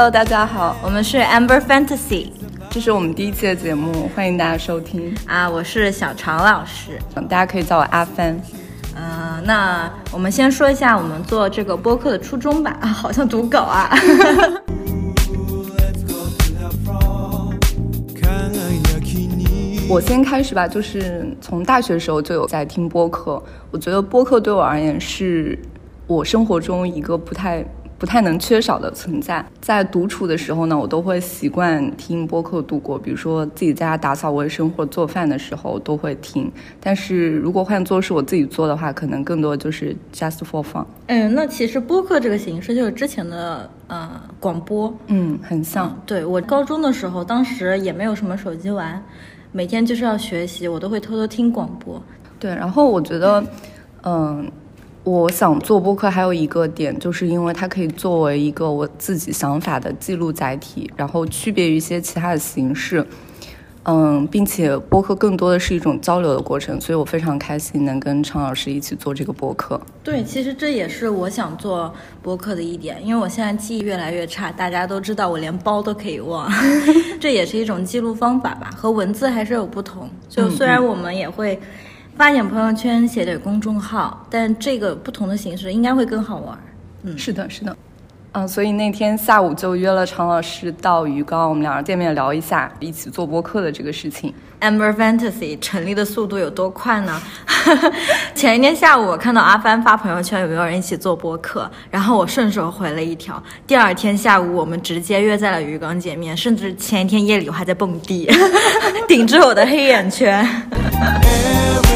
Hello，大家好，我们是 Amber Fantasy，这是我们第一期的节目，欢迎大家收听啊！我是小常老师，大家可以叫我阿帆。嗯，那我们先说一下我们做这个播客的初衷吧。啊，好像读稿啊。我先开始吧，就是从大学时候就有在听播客。我觉得播客对我而言是我生活中一个不太不太能缺少的存在。在独处的时候呢，我都会习惯听播客度过。比如说自己在家打扫卫生或做饭的时候都会听。但是如果换做是我自己做的话，可能更多就是 just for fun。嗯，那其实播客这个形式就是之前的呃广播，嗯，很像。对我高中的时候，当时也没有什么手机玩。每天就是要学习，我都会偷偷听广播。对，然后我觉得，嗯，我想做播客还有一个点，就是因为它可以作为一个我自己想法的记录载体，然后区别于一些其他的形式。嗯，并且播客更多的是一种交流的过程，所以我非常开心能跟常老师一起做这个播客。对，其实这也是我想做播客的一点，因为我现在记忆越来越差，大家都知道我连包都可以忘，这也是一种记录方法吧，和文字还是有不同。就虽然我们也会发点朋友圈、写点公众号，但这个不同的形式应该会更好玩。嗯，是的，是的。嗯，所以那天下午就约了常老师到鱼缸，我们两人见面聊一下一起做播客的这个事情。Amber Fantasy 成立的速度有多快呢？前一天下午我看到阿帆发朋友圈有没有人一起做播客，然后我顺手回了一条。第二天下午我们直接约在了鱼缸见面，甚至前一天夜里我还在蹦迪，顶着我的黑眼圈。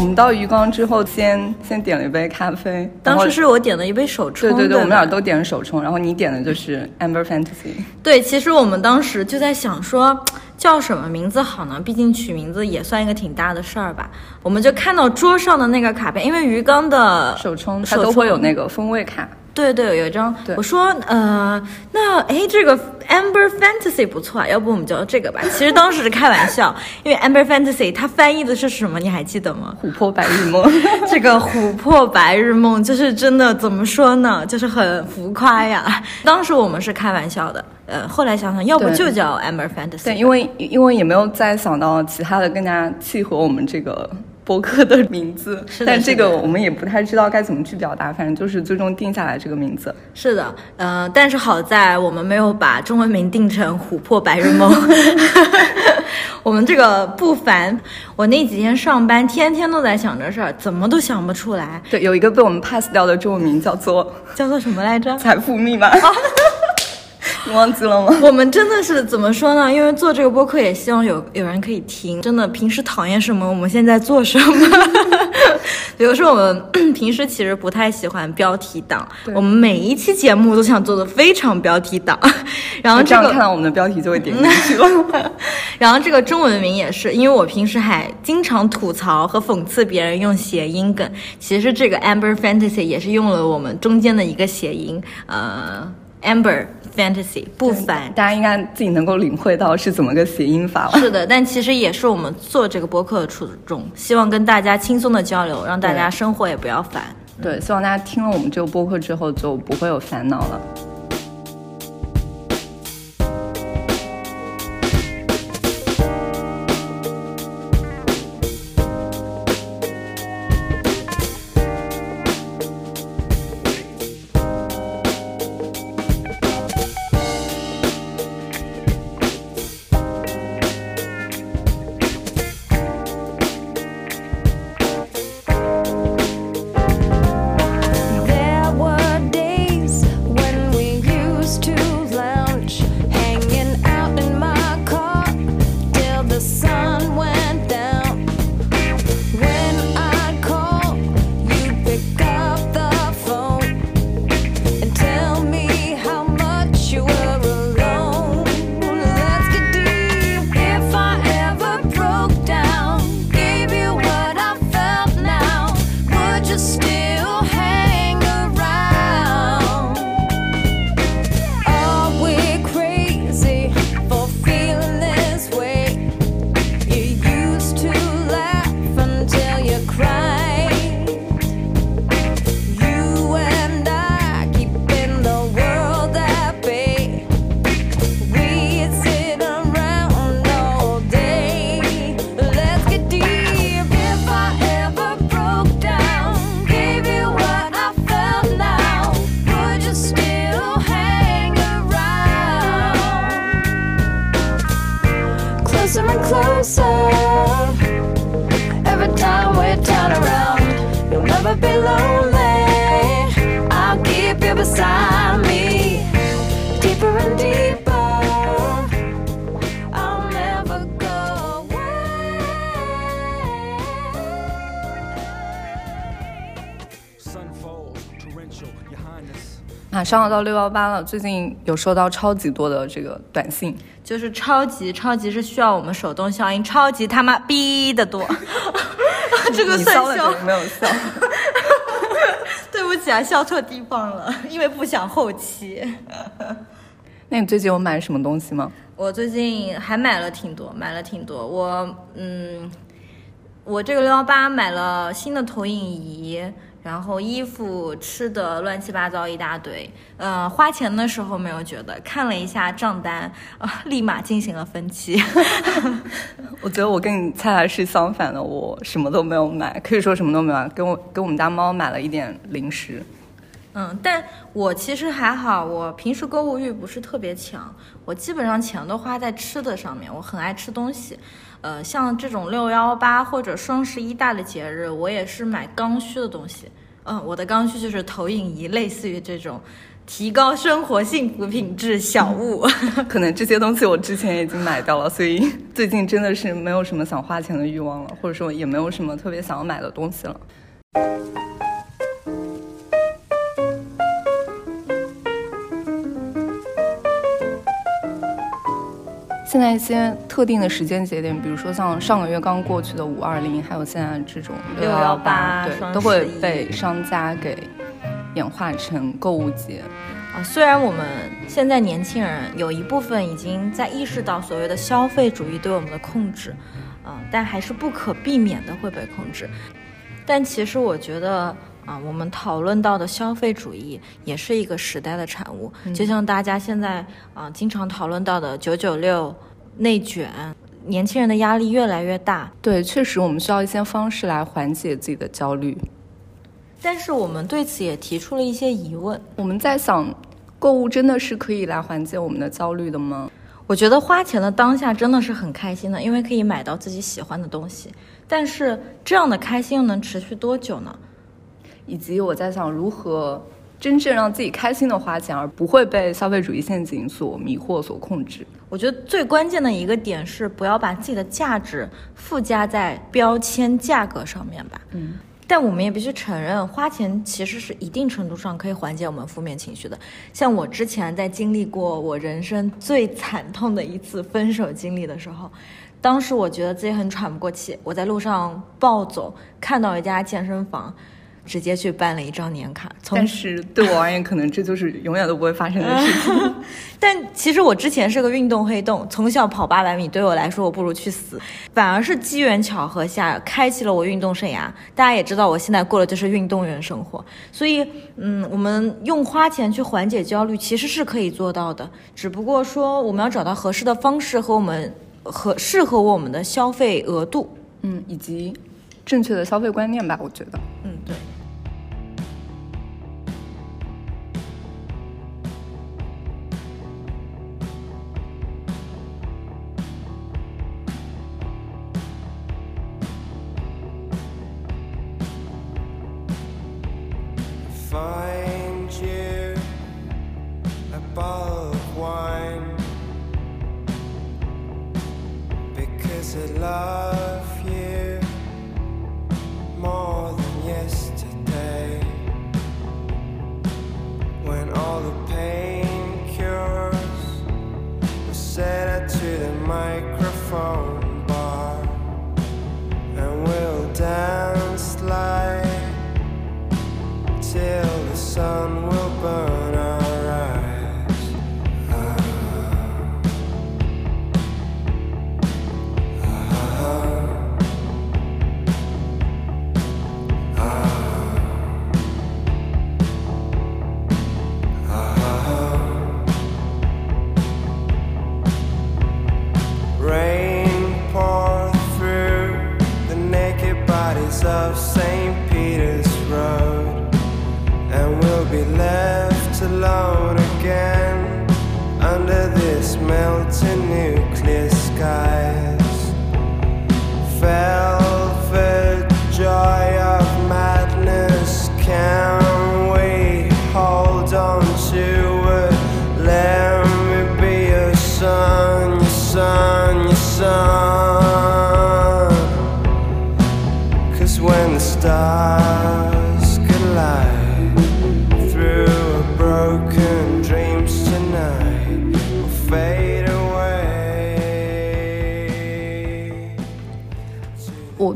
我们到鱼缸之后，先先点了一杯咖啡。当时是我点了一杯手冲。对对对，我们俩都点了手冲，然后你点的就是 Amber Fantasy。对，其实我们当时就在想说叫什么名字好呢？毕竟取名字也算一个挺大的事儿吧。我们就看到桌上的那个卡片，因为鱼缸的手冲它都会有那个风味卡。对对，有一张。我说，呃，那哎，这个 Amber Fantasy 不错啊，要不我们叫这个吧？其实当时是开玩笑，因为 Amber Fantasy 它翻译的是什么？你还记得吗？琥珀白日梦。这个琥珀白日梦就是真的，怎么说呢？就是很浮夸呀。当时我们是开玩笑的，呃，后来想想，要不就叫 Amber Fantasy。对，因为因为也没有再想到其他的更加契合我们这个。博客的名字，但这个我们也不太知道该怎么去表达，反正就是最终定下来这个名字。是的，呃，但是好在我们没有把中文名定成《琥珀白日梦》。我们这个不凡，我那几天上班天天都在想这事儿，怎么都想不出来。对，有一个被我们 pass 掉的中文名叫做叫做什么来着？财富密码。你 忘记了吗？我们真的是怎么说呢？因为做这个播客也希望有有人可以听。真的，平时讨厌什么，我们现在做什么。比如说，我们 平时其实不太喜欢标题党，我们每一期节目都想做的非常标题党。然后这样看到我们的标题就会点进去了。然后这个中文名也是，因为我平时还经常吐槽和讽刺别人用谐音梗。其实这个 Amber Fantasy 也是用了我们中间的一个谐音，呃，Amber。Fantasy 不凡，大家应该自己能够领会到是怎么个谐音法了。是的，但其实也是我们做这个播客的初衷，希望跟大家轻松的交流，让大家生活也不要烦。对，希望大家听了我们这个播客之后就不会有烦恼了。Never be lonely. I'll keep you beside me, deeper and deeper. I'll never go away. Sun falls, torrential, your highness. 马上要到六幺八了，最近有收到超级多的这个短信，就是超级超级是需要我们手动消音，超级他妈逼的多。这个你算笑没有笑？起来，笑错地方了，因为不想后期。那你最近有买什么东西吗？我最近还买了挺多，买了挺多。我嗯，我这个六幺八买了新的投影仪，然后衣服、吃的乱七八糟一大堆。呃，花钱的时候没有觉得，看了一下账单，啊、立马进行了分期。我觉得我跟你恰恰是相反的，我什么都没有买，可以说什么都没有买，给我给我们家猫买了一点零食。嗯，但我其实还好，我平时购物欲不是特别强，我基本上钱都花在吃的上面，我很爱吃东西。呃，像这种六幺八或者双十一大的节日，我也是买刚需的东西。嗯，我的刚需就是投影仪，类似于这种提高生活幸福品质小物。可能这些东西我之前已经买掉了，所以 最近真的是没有什么想花钱的欲望了，或者说也没有什么特别想要买的东西了。现在一些特定的时间节点，比如说像上个月刚过去的五二零，还有现在这种六幺618对，都会被商家给演化成购物节。啊，虽然我们现在年轻人有一部分已经在意识到所谓的消费主义对我们的控制，嗯、但还是不可避免的会被控制。但其实我觉得啊、我们讨论到的消费主义也是一个时代的产物，就像大家现在啊、经常讨论到的九九六、内卷，年轻人的压力越来越大，对，确实我们需要一些方式来缓解自己的焦虑。但是我们对此也提出了一些疑问。我们在想，购物真的是可以来缓解我们的焦虑的吗？我觉得花钱的当下真的是很开心的，因为可以买到自己喜欢的东西。但是这样的开心又能持续多久呢？以及我在想，如何真正让自己开心的花钱，而不会被消费主义陷阱所迷惑、所控制。我觉得最关键的一个点是不要把自己的价值附加在标签价格上面吧。嗯，但我们也必须承认，花钱其实是一定程度上可以缓解我们负面情绪的。像我之前在经历过我人生最惨痛的一次分手经历的时候，当时我觉得自己很喘不过气，我在路上暴走，看到一家健身房，直接去办了一张年卡。从但是对我而言，可能这就是永远都不会发生的事情。但其实我之前是个运动黑洞，从小跑八百米，对我来说我不如去死。反而是机缘巧合下开启了我运动生涯。大家也知道，我现在过的就是运动员生活。所以，嗯，我们用花钱去缓解焦虑，其实是可以做到的。只不过说，我们要找到合适的方式和我们合适合我们的消费额度。嗯，以及正确的消费观念吧，我觉得。嗯，对。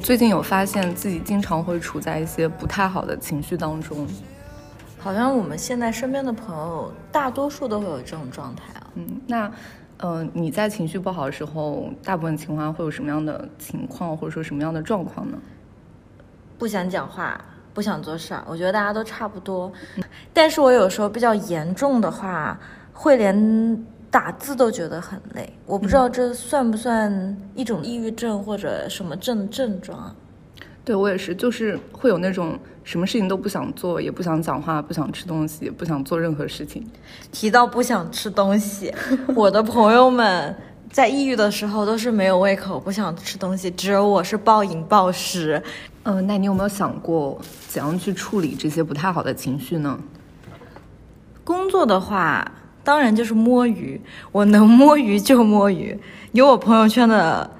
最近有发现自己经常会处在一些不太好的情绪当中。好像我们现在身边的朋友大多数都会有这种状态啊。嗯，那，呃，你在情绪不好的时候，大部分情况下会有什么样的情况，或者说什么样的状况呢？不想讲话，不想做事儿，我觉得大家都差不多。但是我有时候比较严重的话，会连打字都觉得很累。我不知道这算不算一种抑郁症或者什么症症状啊？对我也是，就是会有那种什么事情都不想做，也不想讲话，不想吃东西，也不想做任何事情。提到不想吃东西，我的朋友们在抑郁的时候都是没有胃口，不想吃东西，只有我是暴饮暴食。嗯、那你有没有想过怎样去处理这些不太好的情绪呢？工作的话，当然就是摸鱼，我能摸鱼就摸鱼。有我朋友圈的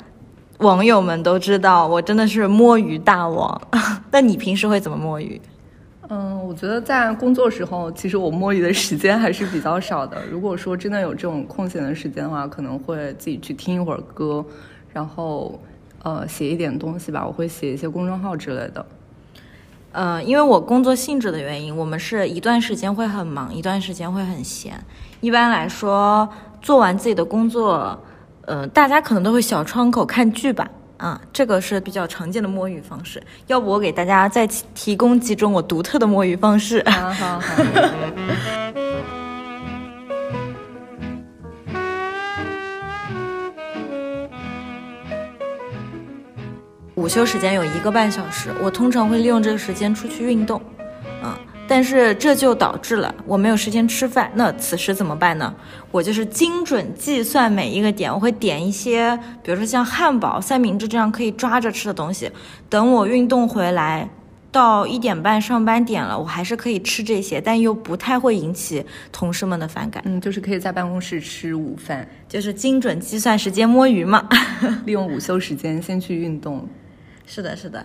网友们都知道，我真的是摸鱼大王。那你平时会怎么摸鱼？嗯，我觉得在工作时候，其实我摸鱼的时间还是比较少的。如果说真的有这种空闲的时间的话，可能会自己去听一会儿歌，然后呃写一点东西吧。我会写一些公众号之类的。呃，因为我工作性质的原因，我们是一段时间会很忙，一段时间会很闲。一般来说，做完自己的工作，呃，大家可能都会小窗口看剧吧。啊，这个是比较常见的摸鱼方式。要不我给大家再提供几种我独特的摸鱼方式。好好好。午休时间有一个半小时，我通常会利用这个时间出去运动，嗯，但是这就导致了我没有时间吃饭。那此时怎么办呢？我就是精准计算每一个点，我会点一些，比如说像汉堡、三明治这样可以抓着吃的东西。等我运动回来，到一点半上班点了，我还是可以吃这些，但又不太会引起同事们的反感。嗯，就是可以在办公室吃午饭，就是精准计算时间摸鱼嘛。利用午休时间先去运动。是的，是的，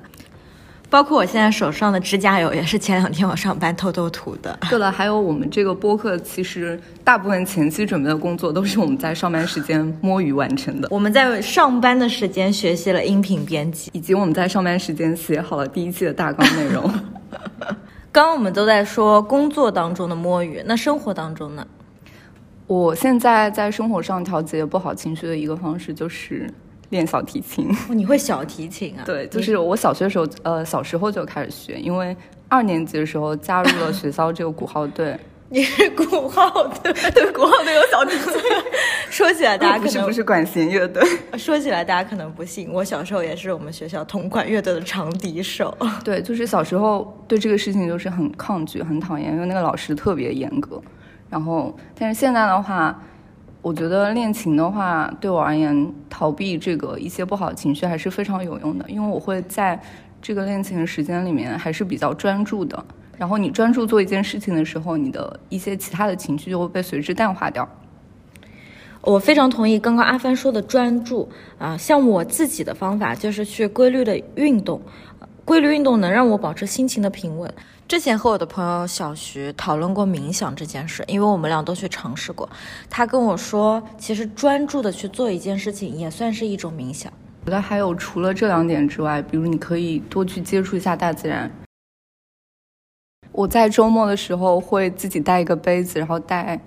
包括我现在手上的指甲油也是前两天我上班偷偷涂的。对了，还有我们这个播客，其实大部分前期准备的工作都是我们在上班时间摸鱼完成的，我们在上班的时间学习了音频编辑。以及我们在上班时间写好了第一期的大纲内容。刚刚我们都在说工作当中的摸鱼，那生活当中呢？我现在在生活上调节不好情绪的一个方式就是练小提琴。哦你会小提琴啊？对，就是我小学的时候，呃，小时候就开始学，因为二年级的时候加入了学校这个鼓号队。你是鼓号队，对，鼓号队有小提琴。说起来大家可能不是不是管弦乐队。说起来大家可能不信，我小时候也是我们学校同管乐队的长笛手。对，就是小时候对这个事情就是很抗拒、很讨厌，因为那个老师特别严格。然后，但是现在的话，我觉得练琴的话，对我而言，逃避这个一些不好的情绪还是非常有用的，因为我会在这个练琴的时间里面还是比较专注的。然后你专注做一件事情的时候，你的一些其他的情绪就会被随之淡化掉。我非常同意刚刚阿帆说的专注啊，像我自己的方法就是去规律的运动，规律运动能让我保持心情的平稳。之前和我的朋友小徐讨论过冥想这件事，因为我们俩都去尝试过。他跟我说，其实专注的去做一件事情也算是一种冥想。我觉得还有除了这两点之外，比如你可以多去接触一下大自然。我在周末的时候会自己带一个杯子，然后带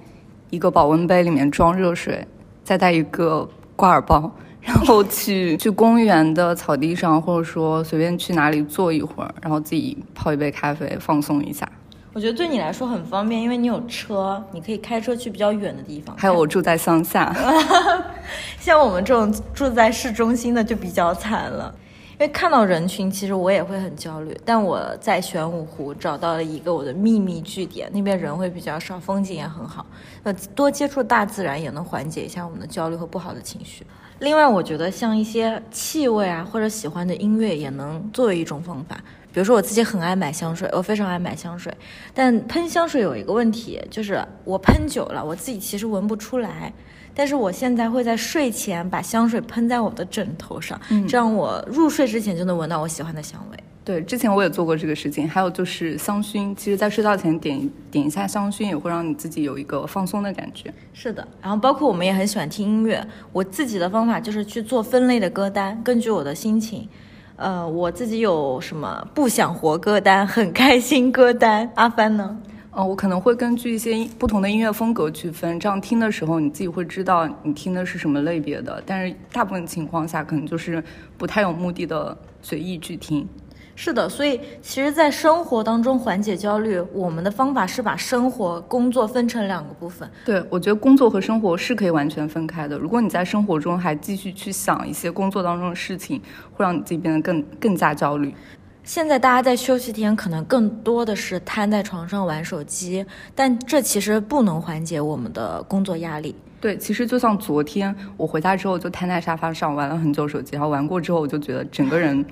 一个保温杯，里面装热水，再带一个挂耳包，然后去去公园的草地上，或者说随便去哪里坐一会儿，然后自己泡一杯咖啡，放松一下。我觉得对你来说很方便，因为你有车，你可以开车去比较远的地方。还有我住在乡下，像我们这种住在市中心的就比较惨了，因为看到人群，其实我也会很焦虑。但我在玄武湖找到了一个我的秘密据点，那边人会比较少，风景也很好。呃，多接触大自然也能缓解一下我们的焦虑和不好的情绪。另外，我觉得像一些气味啊，或者喜欢的音乐，也能作为一种方法。比如说，我自己很爱买香水，我非常爱买香水，但喷香水有一个问题，就是我喷久了，我自己其实闻不出来。但是我现在会在睡前把香水喷在我的枕头上，这样我入睡之前就能闻到我喜欢的香味。对，之前我也做过这个事情。还有就是香薰，其实在睡觉前点点一下香薰，也会让你自己有一个放松的感觉。是的，然后包括我们也很喜欢听音乐。我自己的方法就是去做分类的歌单，根据我的心情，呃，我自己有什么不想活歌单、很开心歌单。阿帆呢？呃，我可能会根据一些不同的音乐风格区分，这样听的时候你自己会知道你听的是什么类别的。但是大部分情况下，可能就是不太有目的的随意去听。是的，所以其实，在生活当中缓解焦虑，我们的方法是把生活、工作分成两个部分。对，我觉得工作和生活是可以完全分开的。如果你在生活中还继续去想一些工作当中的事情，会让你自己变得更更加焦虑。现在大家在休息天可能更多的是瘫在床上玩手机，但这其实不能缓解我们的工作压力。对，其实就像昨天我回家之后就瘫在沙发上玩了很久手机，然后玩过之后我就觉得整个人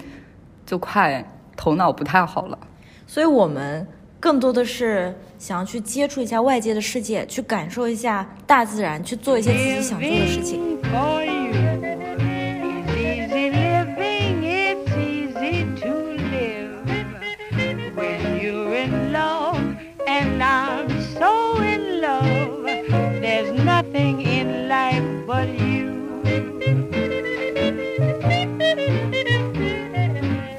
就快头脑不太好了。所以我们更多的是想要去接触一下外界的世界，去感受一下大自然，去做一些自己想做的事情。for you. It's easy living, it's easy to live when you're in love, and I'm so in love. There's nothing in life but you.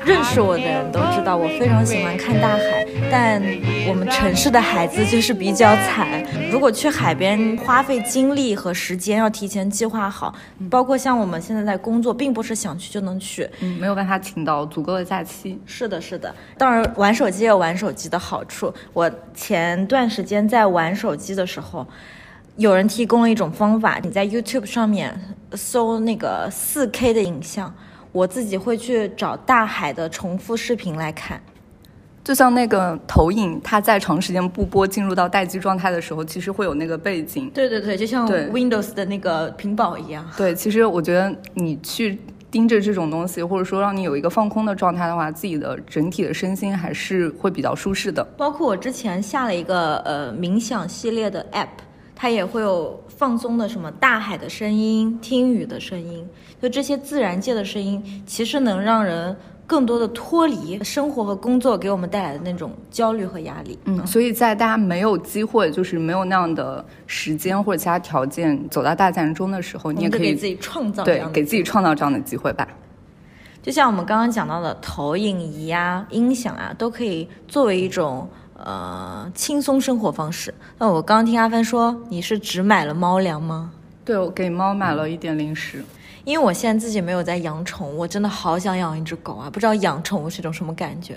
认识我的道，我非常喜欢看大海，但我们城市的孩子就是比较惨。如果去海边，花费精力和时间要提前计划好，包括像我们现在在工作，并不是想去就能去。嗯，没有办法请到足够的假期。是的，是的。当然，玩手机也有玩手机的好处。我前段时间在玩手机的时候，有人提供了一种方法，你在 YouTube 上面搜那个 4K 的影像，我自己会去找大海的重复视频来看。就像那个投影，它在长时间不播进入到待机状态的时候，其实会有那个背景。对对对，就像 Windows 的那个屏保一样。对，其实我觉得你去盯着这种东西，或者说让你有一个放空的状态的话，自己的整体的身心还是会比较舒适的。包括我之前下了一个呃冥想系列的 app，它也会有放松的什么大海的声音、听雨的声音，就这些自然界的声音，其实能让人更多的脱离生活和工作给我们带来的那种焦虑和压力。嗯，所以在大家没有机会，就是没有那样的时间或者其他条件走到大自然中的时候，你也可以给自己创造这对样给自己创造这样的机会吧。就像我们刚刚讲到的投影仪啊、音响啊，都可以作为一种呃轻松生活方式。那我刚刚听阿帆说，你是只买了猫粮吗？对，我给猫买了一点零食。因为我现在自己没有在养宠物，我真的好想养一只狗啊！不知道养宠物是一种什么感觉？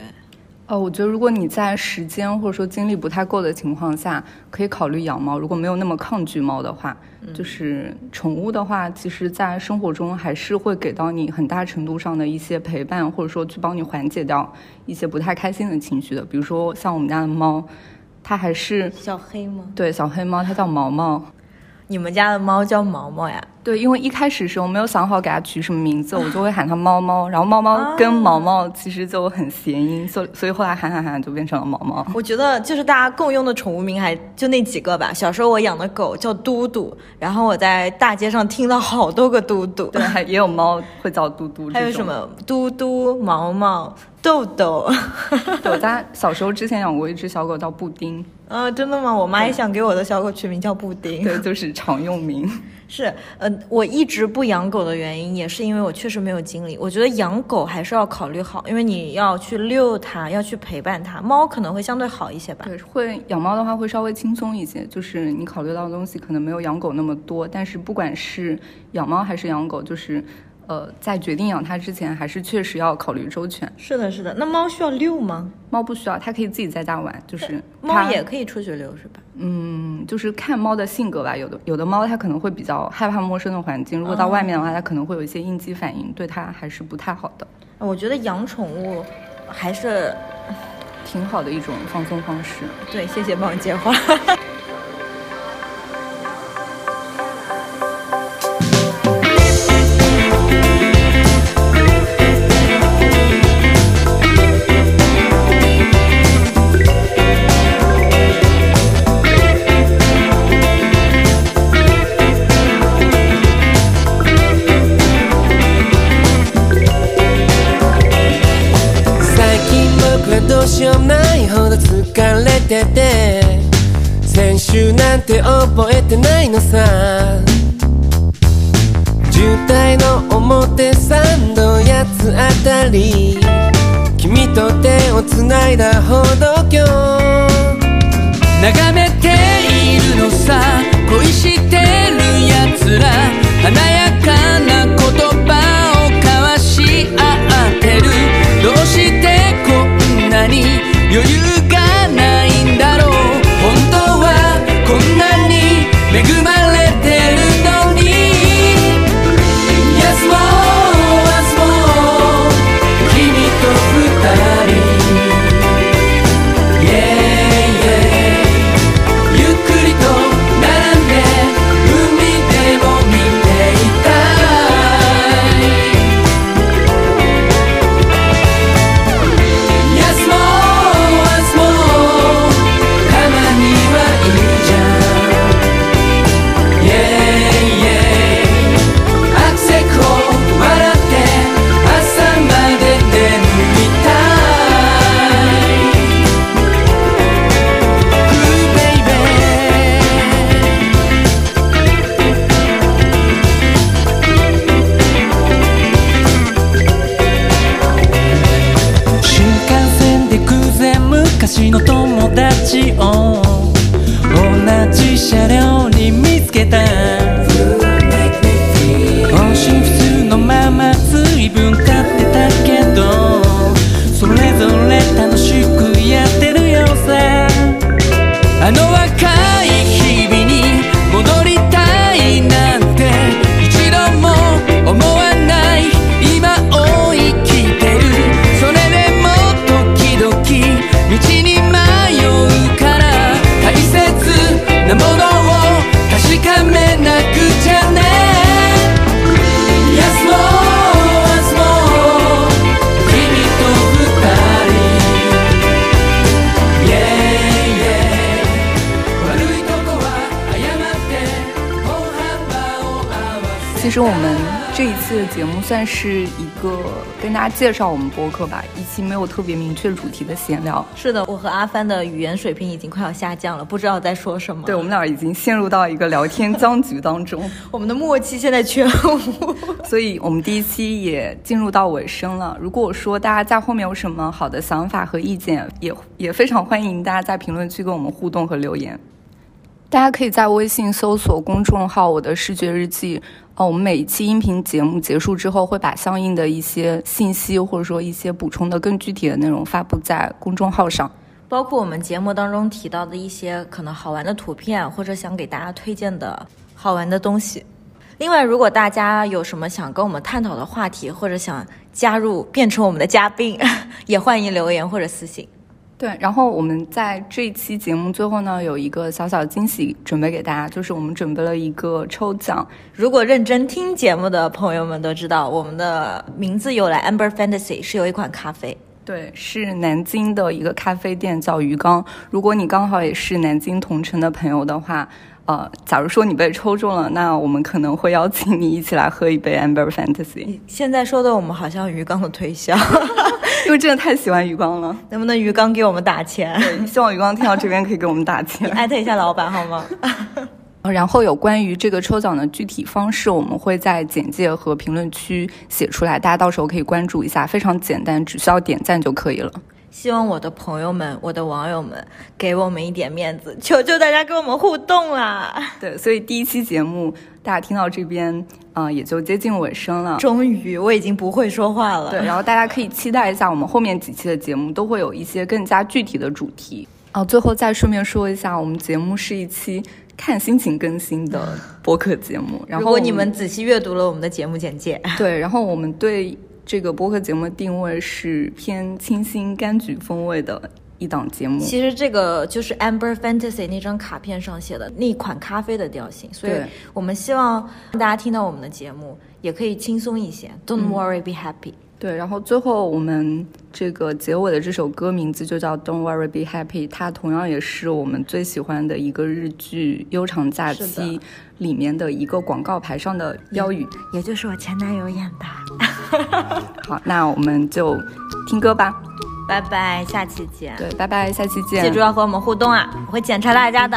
呃，我觉得如果你在时间或者说精力不太够的情况下，可以考虑养猫。如果没有那么抗拒猫的话，就是宠物的话，其实在生活中还是会给到你很大程度上的一些陪伴，或者说去帮你缓解掉一些不太开心的情绪的。比如说像我们家的猫，它还是小黑吗？对小黑猫，它叫毛毛。你们家的猫叫毛毛呀？对，因为一开始时候没有想好给它取什么名字，我就会喊它猫猫，然后猫猫跟毛毛其实就很谐音，所以所以后来喊喊喊就变成了毛毛。我觉得就是大家共用的宠物名还就那几个吧。小时候我养的狗叫嘟嘟，然后我在大街上听到好多个嘟嘟，对，还 也有猫会叫嘟嘟。还有什？么嘟嘟、毛毛、豆豆。对，我家小时候之前养过一只小狗叫布丁，啊，真的吗？我妈也想给我的小狗取名叫布丁。对，就是常用名。是，呃，我一直不养狗的原因，也是因为我确实没有精力。我觉得养狗还是要考虑好，因为你要去遛它，要去陪伴它。猫可能会相对好一些吧。对，会养猫的话会稍微轻松一些，就是你考虑到的东西可能没有养狗那么多，但是不管是养猫还是养狗，就是。呃，在决定养它之前，还是确实要考虑周全。是的，是的。那猫需要遛吗？猫不需要，它可以自己在家玩，就是猫也可以出去遛，是吧？嗯，就是看猫的性格吧。有的有的猫它可能会比较害怕陌生的环境，如果到外面的话，它可能会有一些应激反应，对它还是不太好的。我觉得养宠物还是挺好的一种放松方式。对。谢谢帮我接话。うしようもないほど疲れてて。先週なんて覚えてないのさ。渋滞の表参道やつあたり。君と手をつないだ歩道橋。眺めているのさ。恋してるやつら。華やかな言葉。に余裕算是一个跟大家介绍我们播客吧，一期没有特别明确主题的闲聊。是的，我和阿帆的语言水平已经快要下降了，不知道在说什么。对我们俩已经陷入到一个聊天僵局当中，我们的默契现在全无。所以我们第一期也进入到尾声了。如果我说大家在后面有什么好的想法和意见，也也非常欢迎大家在评论区跟我们互动和留言。大家可以在微信搜索公众号“我的视觉日记”。哦，我们每一期音频节目结束之后，会把相应的一些信息或者说一些补充的更具体的内容发布在公众号上。包括我们节目当中提到的一些可能好玩的图片，或者想给大家推荐的好玩的东西。另外，如果大家有什么想跟我们探讨的话题，或者想加入变成我们的嘉宾，也欢迎留言或者私信。对，然后我们在这一期节目最后呢，有一个小小惊喜准备给大家，就是我们准备了一个抽奖。如果认真听节目的朋友们都知道，我们的名字由来 Amber Fantasy 是有一款咖啡。对，是南京的一个咖啡店，叫鱼缸。如果你刚好也是南京同城的朋友的话，呃，假如说你被抽中了，那我们可能会邀请你一起来喝一杯 Amber Fantasy，现在说的我们好像鱼缸的推销，因为真的太喜欢鱼缸了。能不能鱼缸给我们打钱？对，希望鱼缸听到这边可以给我们打钱。艾特一下老板好吗？呃 然后有关于这个抽奖的具体方式，我们会在简介和评论区写出来，大家到时候可以关注一下，非常简单，只需要点赞就可以了。希望我的朋友们、我的网友们给我们一点面子，求求大家跟我们互动啦！对，所以第一期节目大家听到这边，啊、也就接近尾声了。终于，我已经不会说话了。对，然后大家可以期待一下我们后面几期的节目，都会有一些更加具体的主题。哦，最后再顺便说一下，我们节目是一期看心情更新的播客节目。然后如果你们仔细阅读了我们的节目简介，对，然后我们对这个播客节目定位是偏清新柑橘风味的一档节目。其实这个就是 Amber Fantasy 那张卡片上写的那款咖啡的调性，所以我们希望大家听到我们的节目也可以轻松一些。Don't worry, be happy。对，然后最后我们这个结尾的这首歌名字就叫《Don't Worry Be Happy》，它同样也是我们最喜欢的一个日剧《悠长假期》里面的一个广告牌上的标语。也就是我前男友演的。好，那我们就听歌吧。拜拜，下期见。对，拜拜，下期见。记住要和我们互动啊，我会检查大家的。